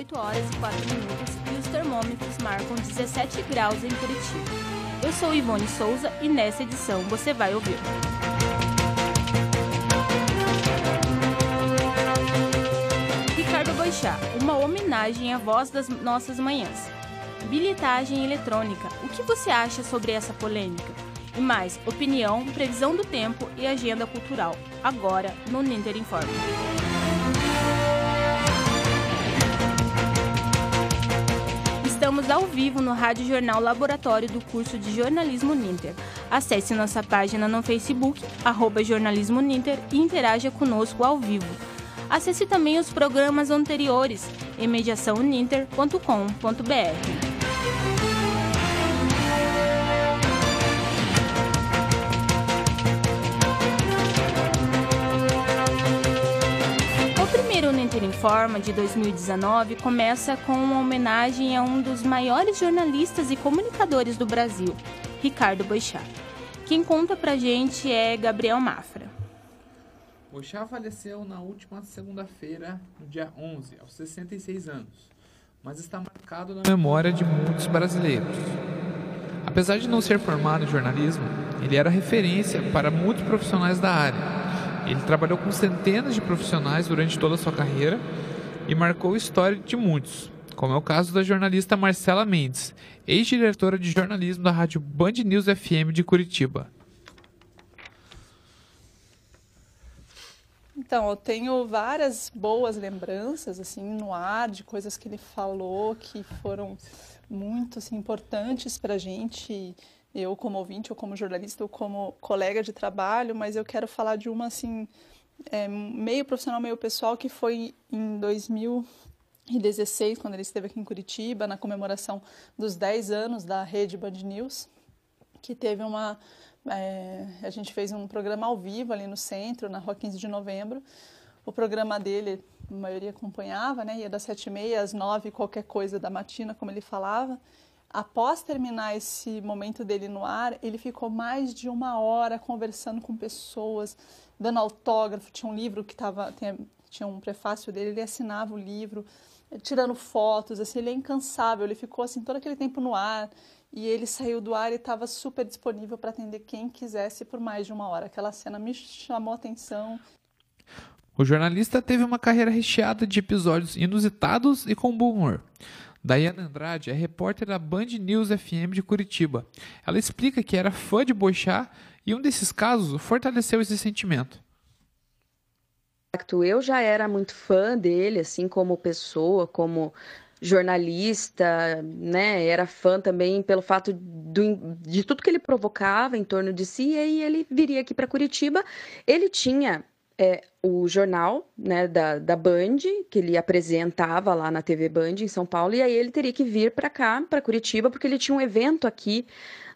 18 horas e 4 minutos e os termômetros marcam 17 graus em Curitiba. Eu sou Ivone Souza e nessa edição você vai ouvir. Ricardo Boixá, uma homenagem à voz das nossas manhãs. Bilhetagem eletrônica, o que você acha sobre essa polêmica? E mais, opinião, previsão do tempo e agenda cultural. Agora no Ninter Informa. Ao vivo no Rádio Jornal Laboratório do curso de Jornalismo Ninter. Acesse nossa página no Facebook, arroba Jornalismo Ninter e interaja conosco ao vivo. Acesse também os programas anteriores em mediaçãoninter.com.br. Inter Informa de 2019 começa com uma homenagem a um dos maiores jornalistas e comunicadores do Brasil, Ricardo Boixá. Quem conta pra gente é Gabriel Mafra. Boixá faleceu na última segunda-feira, no dia 11, aos 66 anos, mas está marcado na memória de muitos brasileiros. Apesar de não ser formado em jornalismo, ele era referência para muitos profissionais da área ele trabalhou com centenas de profissionais durante toda a sua carreira e marcou a história de muitos, como é o caso da jornalista Marcela Mendes, ex-diretora de jornalismo da rádio Band News FM de Curitiba. Então, eu tenho várias boas lembranças assim no ar de coisas que ele falou que foram muito assim, importantes para a gente eu como ouvinte, ou como jornalista, ou como colega de trabalho, mas eu quero falar de uma assim é, meio profissional, meio pessoal, que foi em 2016, quando ele esteve aqui em Curitiba, na comemoração dos 10 anos da rede Band News, que teve uma é, a gente fez um programa ao vivo ali no centro, na rua 15 de novembro. O programa dele, a maioria acompanhava, né? Ia das sete e meia às nove, qualquer coisa da matina, como ele falava após terminar esse momento dele no ar, ele ficou mais de uma hora conversando com pessoas, dando autógrafo. Tinha um livro que tava, tinha, tinha um prefácio dele, ele assinava o livro, tirando fotos. Assim, ele é incansável. Ele ficou assim todo aquele tempo no ar e ele saiu do ar e estava super disponível para atender quem quisesse por mais de uma hora. Aquela cena me chamou a atenção. O jornalista teve uma carreira recheada de episódios inusitados e com bom humor. Daiane Andrade é repórter da Band News FM de Curitiba. Ela explica que era fã de Boixá e um desses casos fortaleceu esse sentimento. Eu já era muito fã dele, assim como pessoa, como jornalista, né? Era fã também pelo fato do, de tudo que ele provocava em torno de si. E aí ele viria aqui para Curitiba. Ele tinha é, o jornal né, da, da Band, que ele apresentava lá na TV Band em São Paulo, e aí ele teria que vir para cá, para Curitiba, porque ele tinha um evento aqui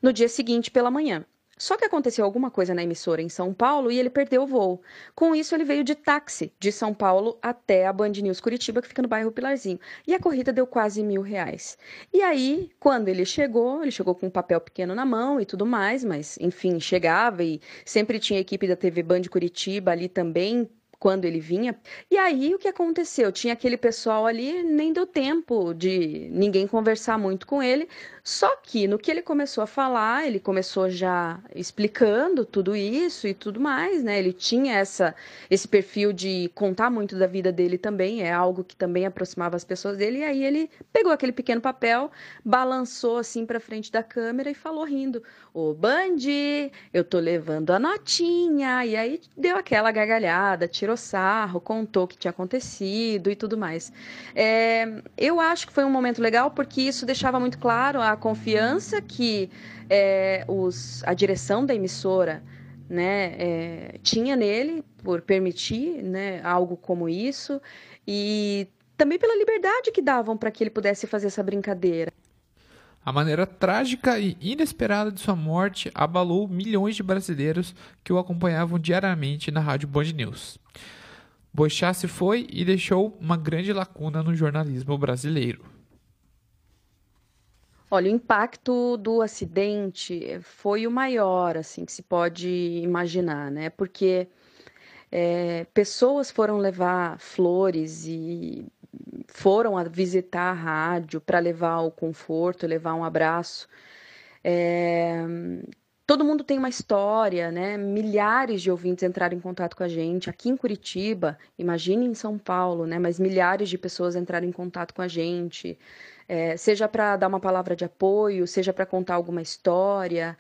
no dia seguinte pela manhã. Só que aconteceu alguma coisa na emissora em São Paulo e ele perdeu o voo. Com isso, ele veio de táxi de São Paulo até a Band News Curitiba, que fica no bairro Pilarzinho. E a corrida deu quase mil reais. E aí, quando ele chegou, ele chegou com um papel pequeno na mão e tudo mais, mas enfim, chegava e sempre tinha a equipe da TV Band Curitiba ali também quando ele vinha. E aí o que aconteceu? Tinha aquele pessoal ali, nem deu tempo de ninguém conversar muito com ele. Só que no que ele começou a falar, ele começou já explicando tudo isso e tudo mais, né? Ele tinha essa esse perfil de contar muito da vida dele também, é algo que também aproximava as pessoas dele. E aí ele pegou aquele pequeno papel, balançou assim para frente da câmera e falou rindo: "Ô Bandi, eu tô levando a notinha". E aí deu aquela gargalhada, tirou sarro, contou o que tinha acontecido e tudo mais. É, eu acho que foi um momento legal porque isso deixava muito claro a confiança que é, os, a direção da emissora né, é, tinha nele por permitir né, algo como isso e também pela liberdade que davam para que ele pudesse fazer essa brincadeira. A maneira trágica e inesperada de sua morte abalou milhões de brasileiros que o acompanhavam diariamente na Rádio Band News. Boixá se foi e deixou uma grande lacuna no jornalismo brasileiro. Olha, o impacto do acidente foi o maior, assim, que se pode imaginar, né? Porque é, pessoas foram levar flores e foram a visitar a rádio para levar o conforto, levar um abraço. É, todo mundo tem uma história, né? Milhares de ouvintes entraram em contato com a gente aqui em Curitiba, imagine em São Paulo, né? Mas milhares de pessoas entraram em contato com a gente, é, seja para dar uma palavra de apoio, seja para contar alguma história.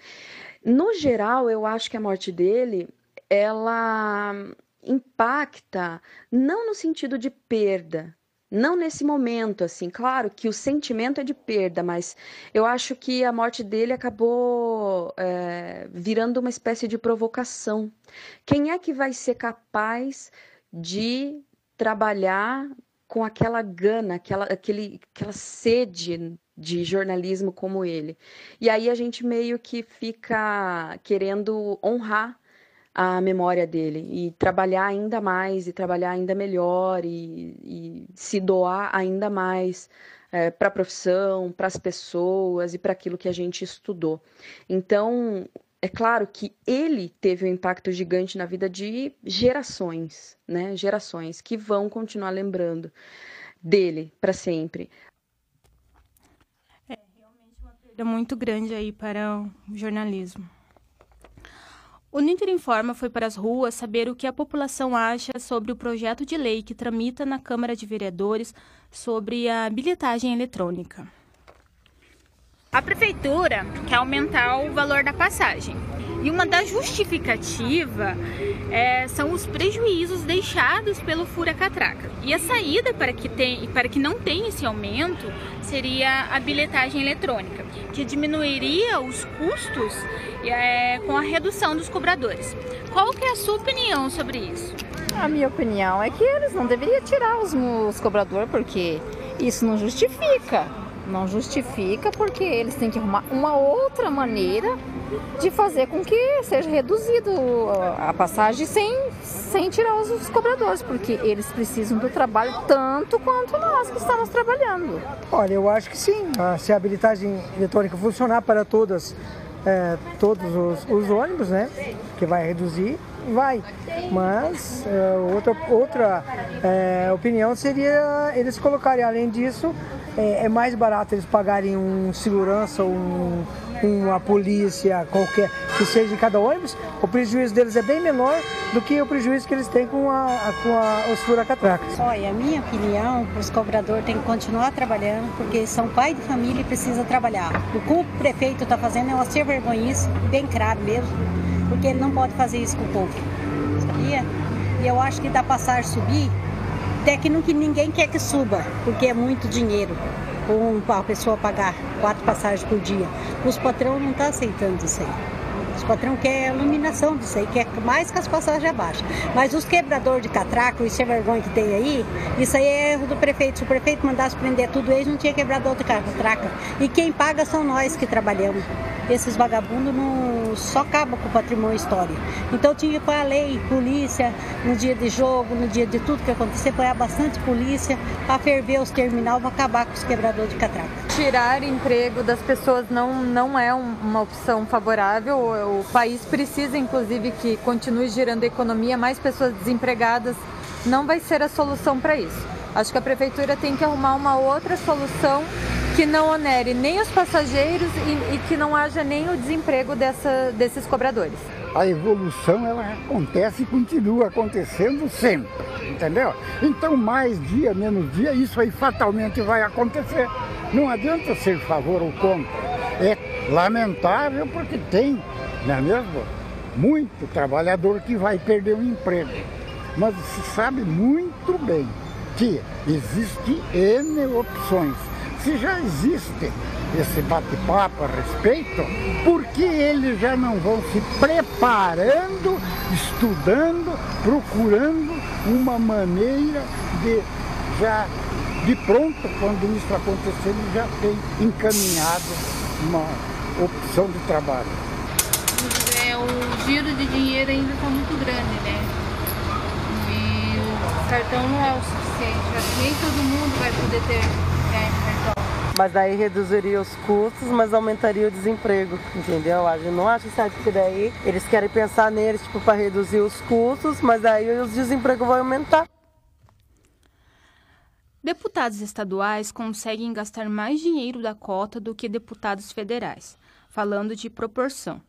No geral, eu acho que a morte dele, ela impacta não no sentido de perda, não nesse momento, assim, claro que o sentimento é de perda, mas eu acho que a morte dele acabou é, virando uma espécie de provocação. Quem é que vai ser capaz de trabalhar com aquela gana, aquela, aquele, aquela sede de jornalismo como ele? E aí a gente meio que fica querendo honrar a memória dele e trabalhar ainda mais e trabalhar ainda melhor e, e se doar ainda mais é, para a profissão, para as pessoas e para aquilo que a gente estudou. Então, é claro que ele teve um impacto gigante na vida de gerações, né? Gerações que vão continuar lembrando dele para sempre. É realmente uma perda muito grande aí para o jornalismo. O Ninter Informa foi para as ruas saber o que a população acha sobre o projeto de lei que tramita na Câmara de Vereadores sobre a bilhetagem eletrônica. A prefeitura quer aumentar o valor da passagem. E uma das justificativas é, são os prejuízos deixados pelo fura-catraca. E a saída para que, tem, para que não tenha esse aumento seria a bilhetagem eletrônica, que diminuiria os custos é, com a redução dos cobradores. Qual que é a sua opinião sobre isso? A minha opinião é que eles não deveriam tirar os, os cobradores, porque isso não justifica. Não justifica porque eles têm que arrumar uma outra maneira de fazer com que seja reduzido a passagem sem, sem tirar os, cobradores, porque eles precisam do trabalho tanto quanto nós que estamos trabalhando. Olha, eu acho que sim. Ah, se a habilitagem eletrônica funcionar para todas, é, todos os, os, ônibus, né, que vai reduzir, vai. Mas é, outra, outra é, opinião seria eles colocarem, além disso, é, é mais barato eles pagarem um segurança, um com a polícia, qualquer que seja em cada ônibus, o prejuízo deles é bem menor do que o prejuízo que eles têm com, a, com a, os furacatracas. Olha, a minha opinião, os cobradores têm que continuar trabalhando, porque são pai de família e precisa trabalhar. O que o prefeito está fazendo é uma ser vergonhice, bem claro mesmo, porque ele não pode fazer isso com o povo, sabia? E eu acho que da passagem subir, até que ninguém quer que suba, porque é muito dinheiro ou a pessoa pagar quatro passagens por dia. Os patrões não estão tá aceitando isso aí. Os patrão quer iluminação disso aí, quer mais que as passagens abaixo. Mas os quebradores de catraco, isso é vergonha que tem aí, isso aí é erro do prefeito. Se o prefeito mandasse prender tudo eles, não tinha quebrador de catraca. E quem paga são nós que trabalhamos. Esses vagabundos não só acabam com o patrimônio histórico. Então tinha pôr a lei, polícia, no dia de jogo, no dia de tudo que acontecer, pôr bastante polícia para ferver os terminais, para acabar com os quebradores de catraca. Tirar emprego das pessoas não, não é uma opção favorável. O país precisa, inclusive, que continue girando a economia, mais pessoas desempregadas não vai ser a solução para isso. Acho que a prefeitura tem que arrumar uma outra solução que não onere nem os passageiros e, e que não haja nem o desemprego dessa, desses cobradores. A evolução ela acontece e continua acontecendo sempre, entendeu? Então mais dia, menos dia, isso aí fatalmente vai acontecer. Não adianta ser favor ou contra. É lamentável porque tem, não é mesmo? Muito trabalhador que vai perder o emprego. Mas se sabe muito bem que existe N opções se já existe esse bate-papo a respeito, por que eles já não vão se preparando, estudando, procurando uma maneira de já de pronto, quando isso acontecer, eles já tem encaminhado uma opção de trabalho. É, o giro de dinheiro ainda está muito grande, né? E o cartão não é o suficiente. Nem todo mundo vai poder ter. Mas daí reduziria os custos, mas aumentaria o desemprego, entendeu? A gente não acha certo que daí eles querem pensar neles tipo, para reduzir os custos, mas daí os desempregos vão aumentar. Deputados estaduais conseguem gastar mais dinheiro da cota do que deputados federais, falando de proporção.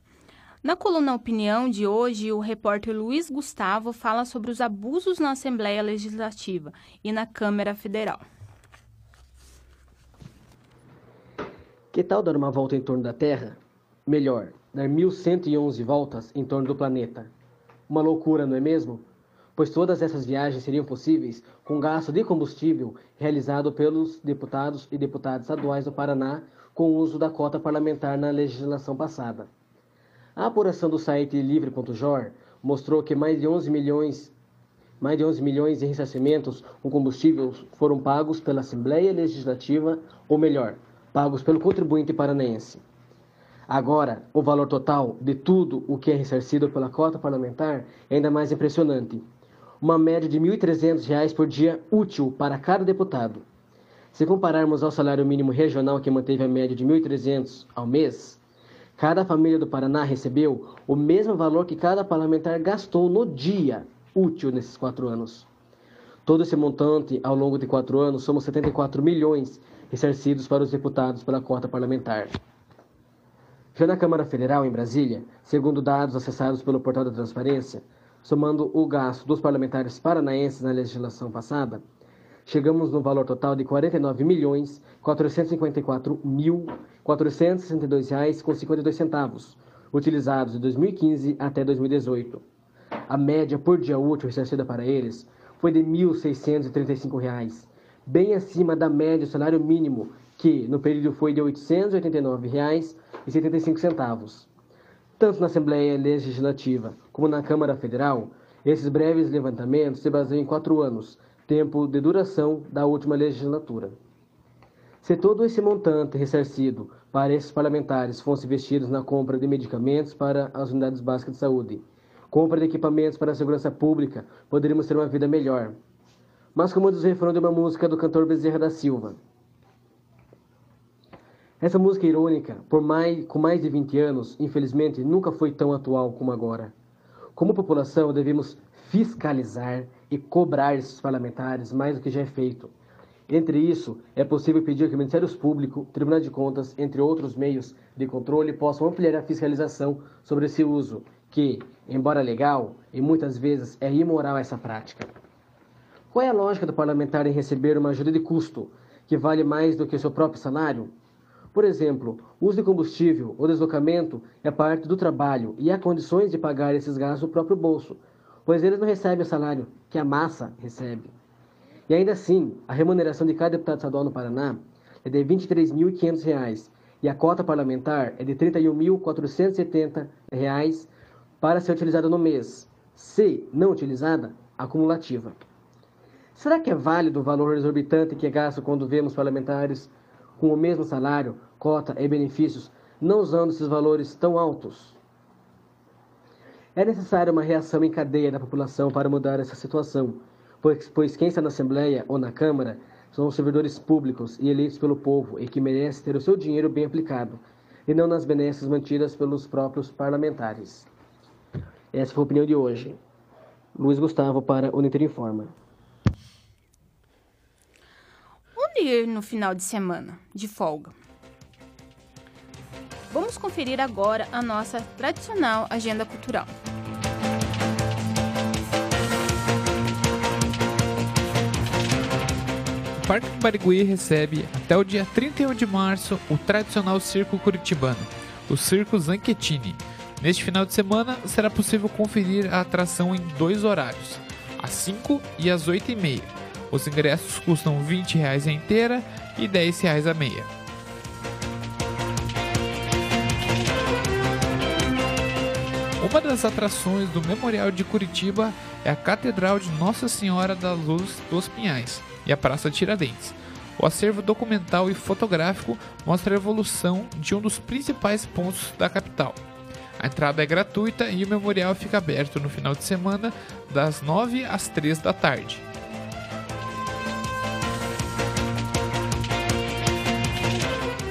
Na coluna Opinião de hoje, o repórter Luiz Gustavo fala sobre os abusos na Assembleia Legislativa e na Câmara Federal. Que tal dar uma volta em torno da Terra? Melhor, dar 1111 voltas em torno do planeta. Uma loucura, não é mesmo? Pois todas essas viagens seriam possíveis com gasto de combustível realizado pelos deputados e deputadas estaduais do Paraná com o uso da cota parlamentar na legislação passada. A apuração do site livre.jor mostrou que mais de 11 milhões mais de 11 milhões de ressarcimentos com combustível foram pagos pela Assembleia Legislativa, ou melhor, pagos pelo contribuinte paranaense. Agora, o valor total de tudo o que é ressarcido pela cota parlamentar é ainda mais impressionante. Uma média de R$ 1.300 por dia útil para cada deputado. Se compararmos ao salário mínimo regional que manteve a média de R$ 1.300 ao mês, Cada família do Paraná recebeu o mesmo valor que cada parlamentar gastou no dia útil nesses quatro anos. Todo esse montante, ao longo de quatro anos, somos 74 milhões ressarcidos para os deputados pela cota parlamentar. Já na Câmara Federal, em Brasília, segundo dados acessados pelo Portal da Transparência, somando o gasto dos parlamentares paranaenses na legislação passada, chegamos no valor total de R$ 49 milhões 454 mil 462 reais com 52 centavos, utilizados de 2015 até 2018. A média por dia útil ressarcida para eles foi de 1.635 reais, bem acima da média do salário mínimo, que no período foi de R$ 889,75. Tanto na Assembleia Legislativa como na Câmara Federal, esses breves levantamentos se baseiam em quatro anos, tempo de duração da última legislatura. Se todo esse montante ressarcido para esses parlamentares fosse investido na compra de medicamentos para as unidades básicas de saúde, compra de equipamentos para a segurança pública, poderíamos ter uma vida melhor. Mas como diz o refrão de uma música do cantor Bezerra da Silva. Essa música irônica, por mais, com mais de 20 anos, infelizmente nunca foi tão atual como agora. Como população, devemos fiscalizar e cobrar esses parlamentares mais do que já é feito. Entre isso, é possível pedir que Ministérios Públicos, Tribunal de Contas, entre outros meios de controle, possam ampliar a fiscalização sobre esse uso, que, embora legal, e muitas vezes é imoral essa prática. Qual é a lógica do parlamentar em receber uma ajuda de custo, que vale mais do que o seu próprio salário? Por exemplo, uso de combustível ou deslocamento é parte do trabalho e há condições de pagar esses gastos do próprio bolso, pois eles não recebem o salário que a massa recebe. E ainda assim, a remuneração de cada deputado estadual no Paraná é de R$ 23.500 e a cota parlamentar é de R$ 31.470 para ser utilizada no mês. Se não utilizada, acumulativa. Será que é válido o valor exorbitante que é gasto quando vemos parlamentares com o mesmo salário, cota e benefícios não usando esses valores tão altos? É necessária uma reação em cadeia da população para mudar essa situação, pois, pois quem está na Assembleia ou na Câmara são os servidores públicos e eleitos pelo povo e que merecem ter o seu dinheiro bem aplicado, e não nas benesses mantidas pelos próprios parlamentares. Essa foi a opinião de hoje. Luiz Gustavo para o Uniter Informa. Onde no final de semana, de folga? Vamos conferir agora a nossa tradicional agenda cultural. O Parque do Barigui recebe até o dia 31 de março o tradicional circo curitibano, o Circo Zanchettini. Neste final de semana será possível conferir a atração em dois horários, às 5 e às 8 e meia. Os ingressos custam 20 reais a inteira e 10 reais a meia. Uma das atrações do Memorial de Curitiba é a Catedral de Nossa Senhora da Luz dos Pinhais e a Praça Tiradentes. O acervo documental e fotográfico mostra a evolução de um dos principais pontos da capital. A entrada é gratuita e o memorial fica aberto no final de semana, das 9 às 3 da tarde.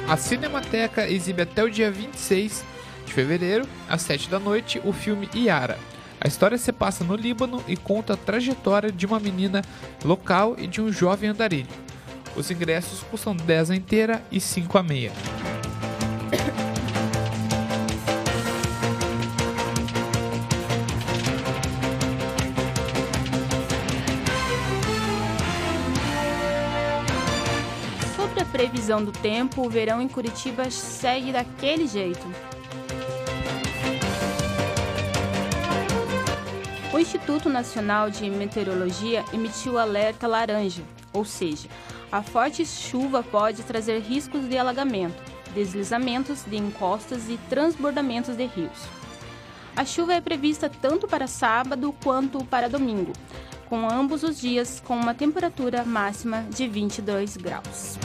A Cinemateca exibe até o dia 26 de fevereiro, às 7 da noite, o filme Iara. A história se passa no Líbano e conta a trajetória de uma menina local e de um jovem andarilho. Os ingressos custam 10 a inteira e 5 a meia. Previsão do tempo, o verão em Curitiba segue daquele jeito. O Instituto Nacional de Meteorologia emitiu alerta laranja, ou seja, a forte chuva pode trazer riscos de alagamento, deslizamentos de encostas e transbordamentos de rios. A chuva é prevista tanto para sábado quanto para domingo, com ambos os dias com uma temperatura máxima de 22 graus.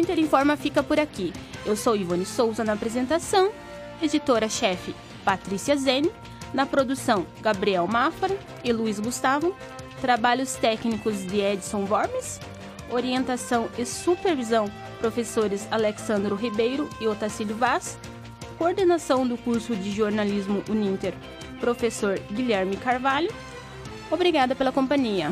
O Uninter Informa fica por aqui. Eu sou Ivone Souza na apresentação, editora-chefe Patrícia Zene, na produção Gabriel Mafra e Luiz Gustavo, trabalhos técnicos de Edson Vormes, orientação e supervisão professores Alexandro Ribeiro e Otacílio Vaz, coordenação do curso de jornalismo Uninter, professor Guilherme Carvalho. Obrigada pela companhia.